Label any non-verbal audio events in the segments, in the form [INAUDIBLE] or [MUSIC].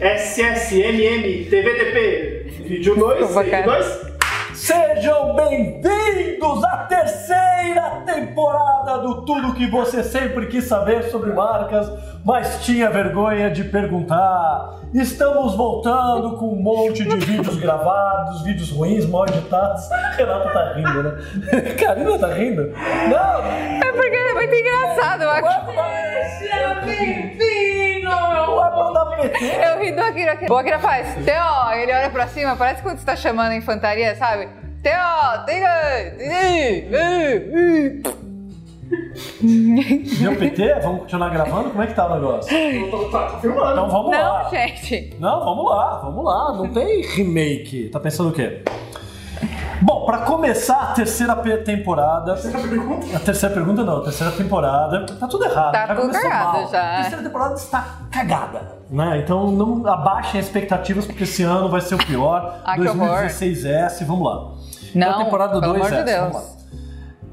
SSMM TVDP Vídeo 2 Bacana. 2 Sejam bem-vindos à terceira temporada do Tudo que você sempre quis saber sobre marcas, mas tinha vergonha de perguntar. Estamos voltando com um monte de vídeos gravados, vídeos ruins, mal editados. Renata tá rindo, né? [LAUGHS] Karina tá rindo? Não! É porque é muito engraçado, eu acho. É! Eu ri do Akira aqui. O Akira faz, Teo, ele olha pra cima, parece quando você tá chamando a infantaria, sabe? Teo, tenha. Deu PT? Vamos continuar gravando? Como é que tá o negócio? Tá, filmando. Então vamos lá. Não, gente. Não, vamos lá, vamos lá. Não tem remake. Tá pensando o quê? Bom, pra começar a terceira temporada. Terceira pergunta. A terceira pergunta não, a terceira temporada. Tá tudo errado. Tá já tudo errado mal. já. A terceira temporada está cagada. Né? Então não abaixem as expectativas, porque esse ano vai ser o pior. [LAUGHS] Ah, que horror. 2016S, vamos lá. Não, Então, temporada pelo 2 amor de S, Deus. vamos lá.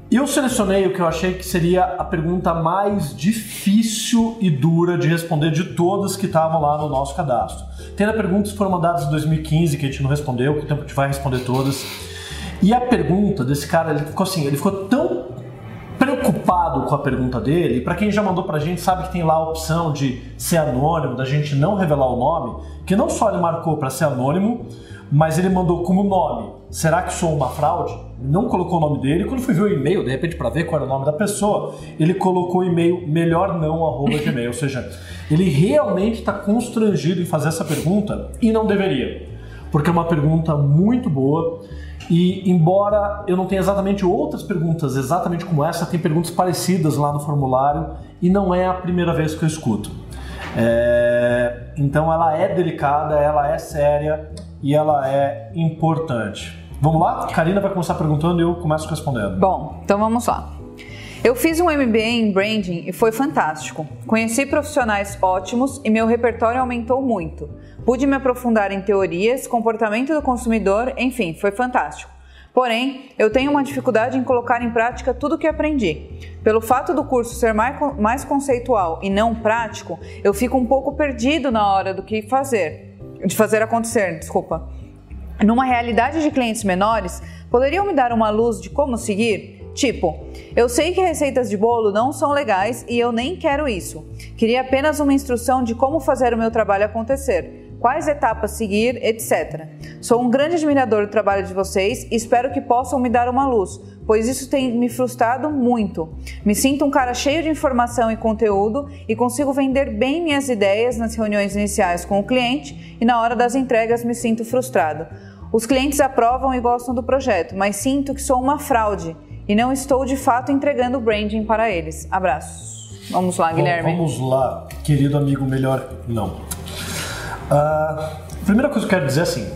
Eu selecionei o que eu achei que seria a pergunta mais difícil e dura de responder de todas que estavam lá no nosso cadastro. Tem perguntas que foram mandadas em 2015 que a gente não respondeu, que o tempo a gente vai responder todas. E a pergunta desse cara, ele ficou assim, ele ficou tão com a pergunta dele, e pra quem já mandou pra gente sabe que tem lá a opção de ser anônimo, da gente não revelar o nome, que não só ele marcou pra ser anônimo, mas ele mandou como nome. Será que sou uma fraude? Não colocou o nome dele. Quando fui ver o e-mail, de repente pra ver qual era o nome da pessoa, ele colocou o e-mail melhor não arroba gmail. Ou seja, ele realmente está constrangido em fazer essa pergunta e não deveria, porque é uma pergunta muito boa. E embora eu não tenha exatamente outras perguntas exatamente como essa, tem perguntas parecidas lá no formulário e não é a primeira vez que eu escuto. É, então ela é delicada, ela é séria e ela é importante. Vamos lá? Karina vai começar perguntando e eu começo respondendo. Bom, então vamos lá. Eu fiz um MBA em branding e foi fantástico. Conheci profissionais ótimos e meu repertório aumentou muito. Pude me aprofundar em teorias, comportamento do consumidor, enfim, foi fantástico. Porém, eu tenho uma dificuldade em colocar em prática tudo o que aprendi. Pelo fato do curso ser mais, con- mais conceitual e não prático, eu fico um pouco perdido na hora do que fazer, de fazer acontecer, desculpa. Numa realidade de clientes menores, poderiam me dar uma luz de como seguir? Tipo, eu sei que receitas de bolo não são legais e eu nem quero isso. Queria apenas uma instrução de como fazer o meu trabalho acontecer, quais etapas seguir, etc. Sou um grande admirador do trabalho de vocês e espero que possam me dar uma luz, pois isso tem me frustrado muito. Me sinto um cara cheio de informação e conteúdo e consigo vender bem minhas ideias nas reuniões iniciais com o cliente e na hora das entregas me sinto frustrado. Os clientes aprovam e gostam do projeto, mas sinto que sou uma fraude e não estou de fato entregando o branding para eles. Abraços. Vamos lá, Guilherme. Vamos lá, querido amigo melhor. Não. Ah, primeira coisa que eu quero dizer é assim: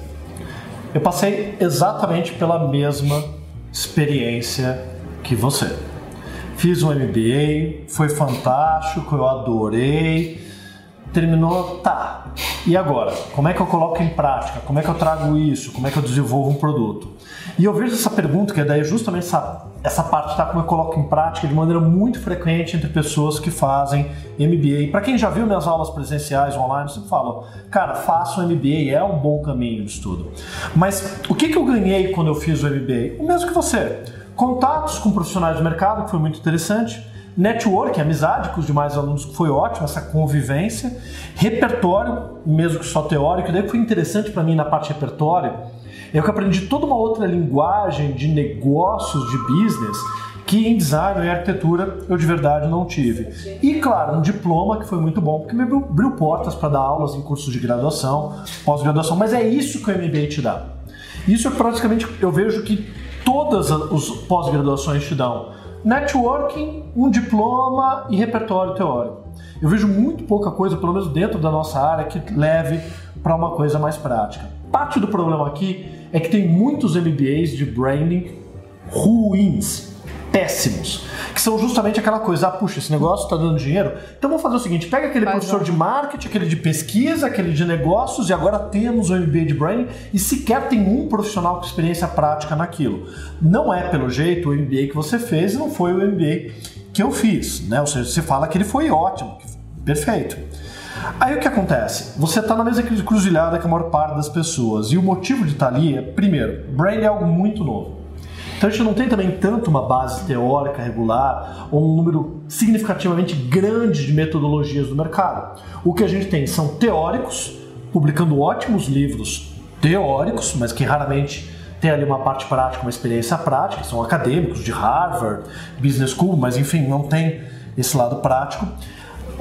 eu passei exatamente pela mesma experiência que você. Fiz um MBA, foi fantástico, eu adorei. Terminou, tá. E agora? Como é que eu coloco em prática? Como é que eu trago isso? Como é que eu desenvolvo um produto? E eu vejo essa pergunta, que é daí justamente essa, essa parte, tá? Como eu coloco em prática de maneira muito frequente entre pessoas que fazem MBA. Para quem já viu minhas aulas presenciais online, eu sempre falo, cara, faça um MBA, é um bom caminho de estudo. Mas o que, que eu ganhei quando eu fiz o MBA? O mesmo que você. Contatos com profissionais do mercado, que foi muito interessante network, amizade com os demais alunos, foi ótimo, essa convivência, repertório, mesmo que só teórico, daí foi interessante para mim na parte repertório, eu que aprendi toda uma outra linguagem de negócios, de business, que em design e arquitetura eu de verdade não tive. E claro, um diploma que foi muito bom, porque me abriu portas para dar aulas em cursos de graduação, pós-graduação, mas é isso que o MBA te dá. Isso é praticamente, eu vejo que todas as pós-graduações te dão networking, um diploma e repertório teórico. Eu vejo muito pouca coisa, pelo menos dentro da nossa área, que leve para uma coisa mais prática. Parte do problema aqui é que tem muitos MBAs de branding ruins, péssimos, que são justamente aquela coisa, ah, puxa, esse negócio está dando dinheiro, então vamos fazer o seguinte, pega aquele professor um. de marketing, aquele de pesquisa, aquele de negócios e agora temos o MBA de branding e sequer tem um profissional com experiência prática naquilo. Não é pelo jeito o MBA que você fez, não foi o MBA que eu fiz, né? Ou seja, você fala que ele foi ótimo, perfeito. Aí o que acontece? Você está na mesma cruzilhada que a maior parte das pessoas. E o motivo de estar tá ali é, primeiro, Brain é algo muito novo. Então a gente não tem também tanto uma base teórica regular ou um número significativamente grande de metodologias no mercado. O que a gente tem são teóricos publicando ótimos livros teóricos, mas que raramente tem ali uma parte prática, uma experiência prática, são acadêmicos de Harvard, Business School, mas enfim, não tem esse lado prático.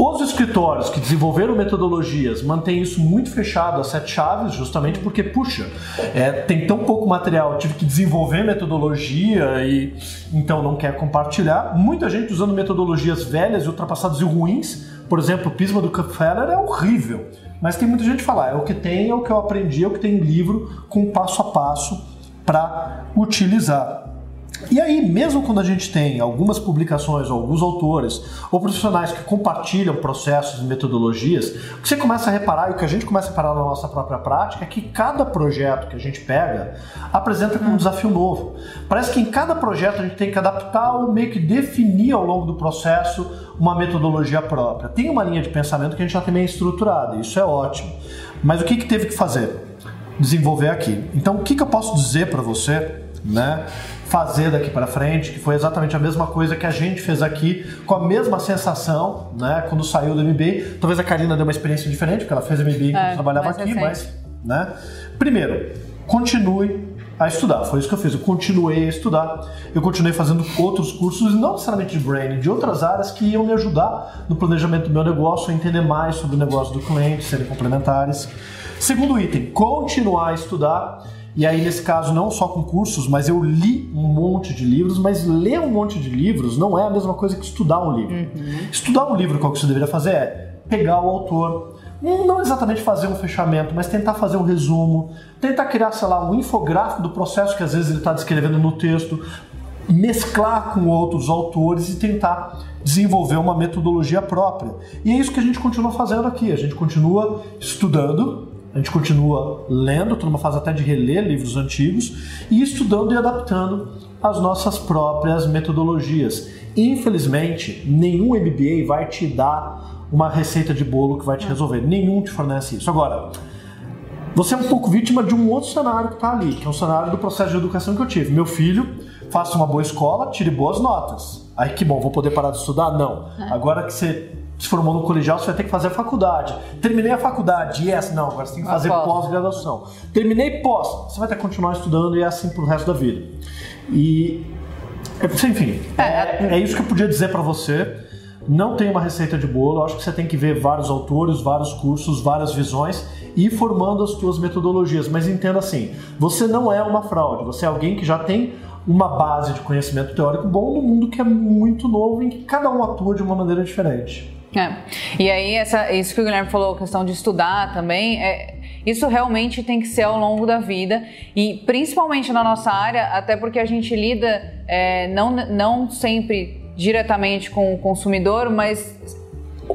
Os escritórios que desenvolveram metodologias mantêm isso muito fechado a sete chaves, justamente porque, puxa, é, tem tão pouco material, tive que desenvolver metodologia e então não quer compartilhar. Muita gente usando metodologias velhas ultrapassadas e ruins. Por exemplo, o Pisma do Kupferer é horrível. Mas tem muita gente que fala, ah, é o que tem, é o que eu aprendi, é o que tem livro com passo a passo para utilizar. E aí, mesmo quando a gente tem algumas publicações, ou alguns autores, ou profissionais que compartilham processos e metodologias, o que você começa a reparar, e o que a gente começa a reparar na nossa própria prática, é que cada projeto que a gente pega apresenta um desafio novo. Parece que em cada projeto a gente tem que adaptar ou meio que definir ao longo do processo uma metodologia própria. Tem uma linha de pensamento que a gente já tem meio estruturada, isso é ótimo. Mas o que, que teve que fazer? Desenvolver aqui. Então, o que, que eu posso dizer para você, né? fazer daqui para frente, que foi exatamente a mesma coisa que a gente fez aqui, com a mesma sensação, né, quando saiu do MBA. Talvez a Karina deu uma experiência diferente, porque ela fez MBA é, trabalhava aqui, recente. mas, né? Primeiro, continue a estudar. Foi isso que eu fiz. Eu continuei a estudar. Eu continuei fazendo outros cursos, não necessariamente de brain, de outras áreas que iam me ajudar no planejamento do meu negócio, a entender mais sobre o negócio do cliente, serem complementares. Segundo item, continuar a estudar e aí, nesse caso, não só com cursos, mas eu li um monte de livros, mas ler um monte de livros não é a mesma coisa que estudar um livro. Uhum. Estudar um livro, qual que você deveria fazer é pegar o autor, não exatamente fazer um fechamento, mas tentar fazer um resumo, tentar criar, sei lá, um infográfico do processo que às vezes ele está descrevendo no texto, mesclar com outros autores e tentar desenvolver uma metodologia própria. E é isso que a gente continua fazendo aqui, a gente continua estudando, a gente continua lendo, estou numa fase até de reler livros antigos e estudando e adaptando as nossas próprias metodologias. Infelizmente, nenhum MBA vai te dar uma receita de bolo que vai te resolver. Nenhum te fornece isso. Agora, você é um pouco vítima de um outro cenário que está ali, que é um cenário do processo de educação que eu tive. Meu filho, faça uma boa escola, tire boas notas. Aí que bom, vou poder parar de estudar? Não. É. Agora que você se formou no colegial, você vai ter que fazer a faculdade. Terminei a faculdade, yes, não, agora você tem que fazer pós-graduação. Terminei pós, você vai ter que continuar estudando e é assim pro resto da vida. E, enfim, é, é, é isso que eu podia dizer para você. Não tem uma receita de bolo, eu acho que você tem que ver vários autores, vários cursos, várias visões e ir formando as suas metodologias. Mas entenda assim, você não é uma fraude, você é alguém que já tem uma base de conhecimento teórico bom no mundo que é muito novo, em que cada um atua de uma maneira diferente. É. E aí, essa, isso que o Guilherme falou, a questão de estudar também, é, isso realmente tem que ser ao longo da vida e principalmente na nossa área, até porque a gente lida é, não, não sempre diretamente com o consumidor, mas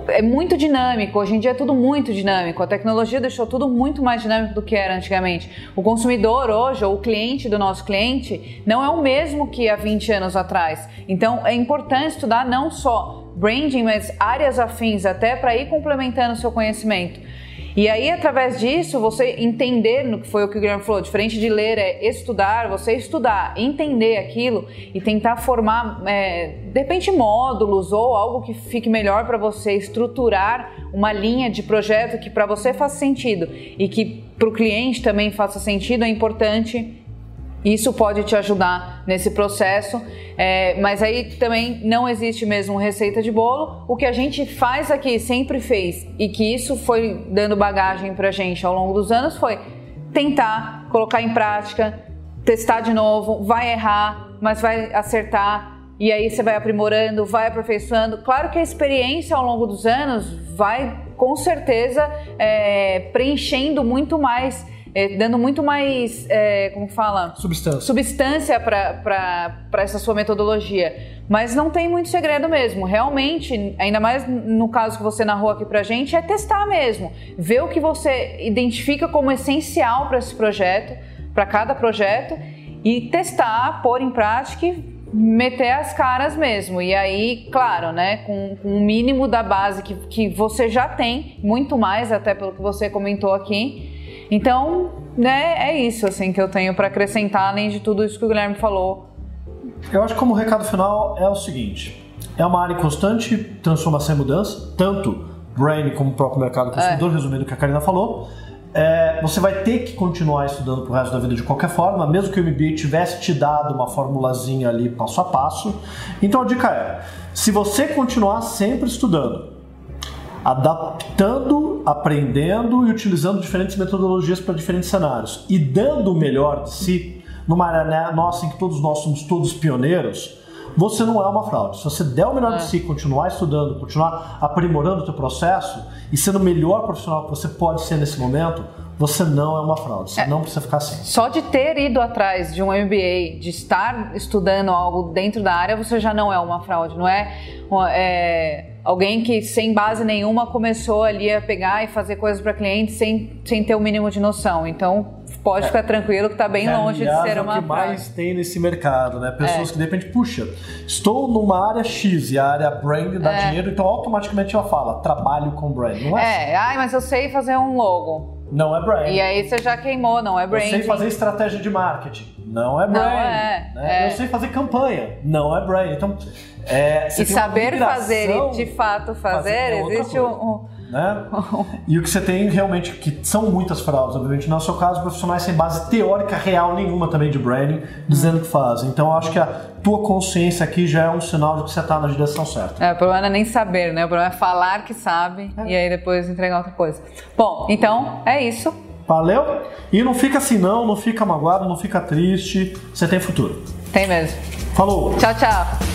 é muito dinâmico. Hoje em dia é tudo muito dinâmico. A tecnologia deixou tudo muito mais dinâmico do que era antigamente. O consumidor hoje, ou o cliente do nosso cliente, não é o mesmo que há 20 anos atrás. Então é importante estudar não só branding, mas áreas afins até para ir complementando o seu conhecimento. E aí, através disso, você entender, no que foi o que o Guilherme falou, diferente de ler é estudar, você estudar, entender aquilo e tentar formar, é, de repente, módulos ou algo que fique melhor para você estruturar uma linha de projeto que para você faça sentido e que para o cliente também faça sentido, é importante isso pode te ajudar nesse processo, é, mas aí também não existe mesmo receita de bolo. O que a gente faz aqui, sempre fez, e que isso foi dando bagagem pra gente ao longo dos anos, foi tentar colocar em prática, testar de novo, vai errar, mas vai acertar, e aí você vai aprimorando, vai aperfeiçoando. Claro que a experiência ao longo dos anos vai com certeza é, preenchendo muito mais é, dando muito mais, é, como fala? Substância. Substância para essa sua metodologia. Mas não tem muito segredo mesmo. Realmente, ainda mais no caso que você narrou aqui pra gente, é testar mesmo. Ver o que você identifica como essencial para esse projeto, para cada projeto, e testar, pôr em prática e meter as caras mesmo. E aí, claro, né, com, com o mínimo da base que, que você já tem, muito mais até pelo que você comentou aqui. Então, né, é isso assim que eu tenho para acrescentar, além de tudo isso que o Guilherme falou. Eu acho que como recado final é o seguinte: é uma área em constante transformação e mudança, tanto brain como o próprio mercado consumidor, é. resumindo o que a Karina falou. É, você vai ter que continuar estudando pro resto da vida de qualquer forma, mesmo que o MBA tivesse te dado uma formulazinha ali passo a passo. Então a dica é: se você continuar sempre estudando, adaptando, aprendendo e utilizando diferentes metodologias para diferentes cenários e dando o melhor de si, numa área né, nossa em que todos nós somos todos pioneiros, você não é uma fraude. Se você der o melhor é. de si, continuar estudando, continuar aprimorando o teu processo e sendo o melhor profissional que você pode ser nesse momento, você não é uma fraude, você é. não precisa ficar assim. Só de ter ido atrás de um MBA, de estar estudando algo dentro da área, você já não é uma fraude, não é, é alguém que sem base nenhuma começou ali a pegar e fazer coisas para clientes sem, sem ter o mínimo de noção. Então, pode ficar tranquilo que está bem é, longe aliás, de ser uma. É o que mais tem nesse mercado, né? Pessoas é. que de repente, puxa, estou numa área X e a área brand dá é. dinheiro, então automaticamente ela fala, trabalho com brand. Não é? É, ai, mas eu sei fazer um logo. Não é brand. E aí você já queimou, não é brand. Eu sei fazer estratégia de marketing. Não é brand. Não é. Né? Eu sei fazer campanha. Não é brand. Então, é, e saber fazer e de fato fazer, fazer é existe um, um né? [LAUGHS] e o que você tem realmente, que são muitas fraudes, obviamente, no seu caso, profissionais sem base teórica real nenhuma também de branding, dizendo que fazem. Então, eu acho que a tua consciência aqui já é um sinal de que você está na direção certa. É, o problema não é nem saber, né? O problema é falar que sabe é. e aí depois entregar outra coisa. Bom, então é isso. Valeu? E não fica assim não, não fica magoado, não fica triste. Você tem futuro. Tem mesmo. Falou. Tchau, tchau.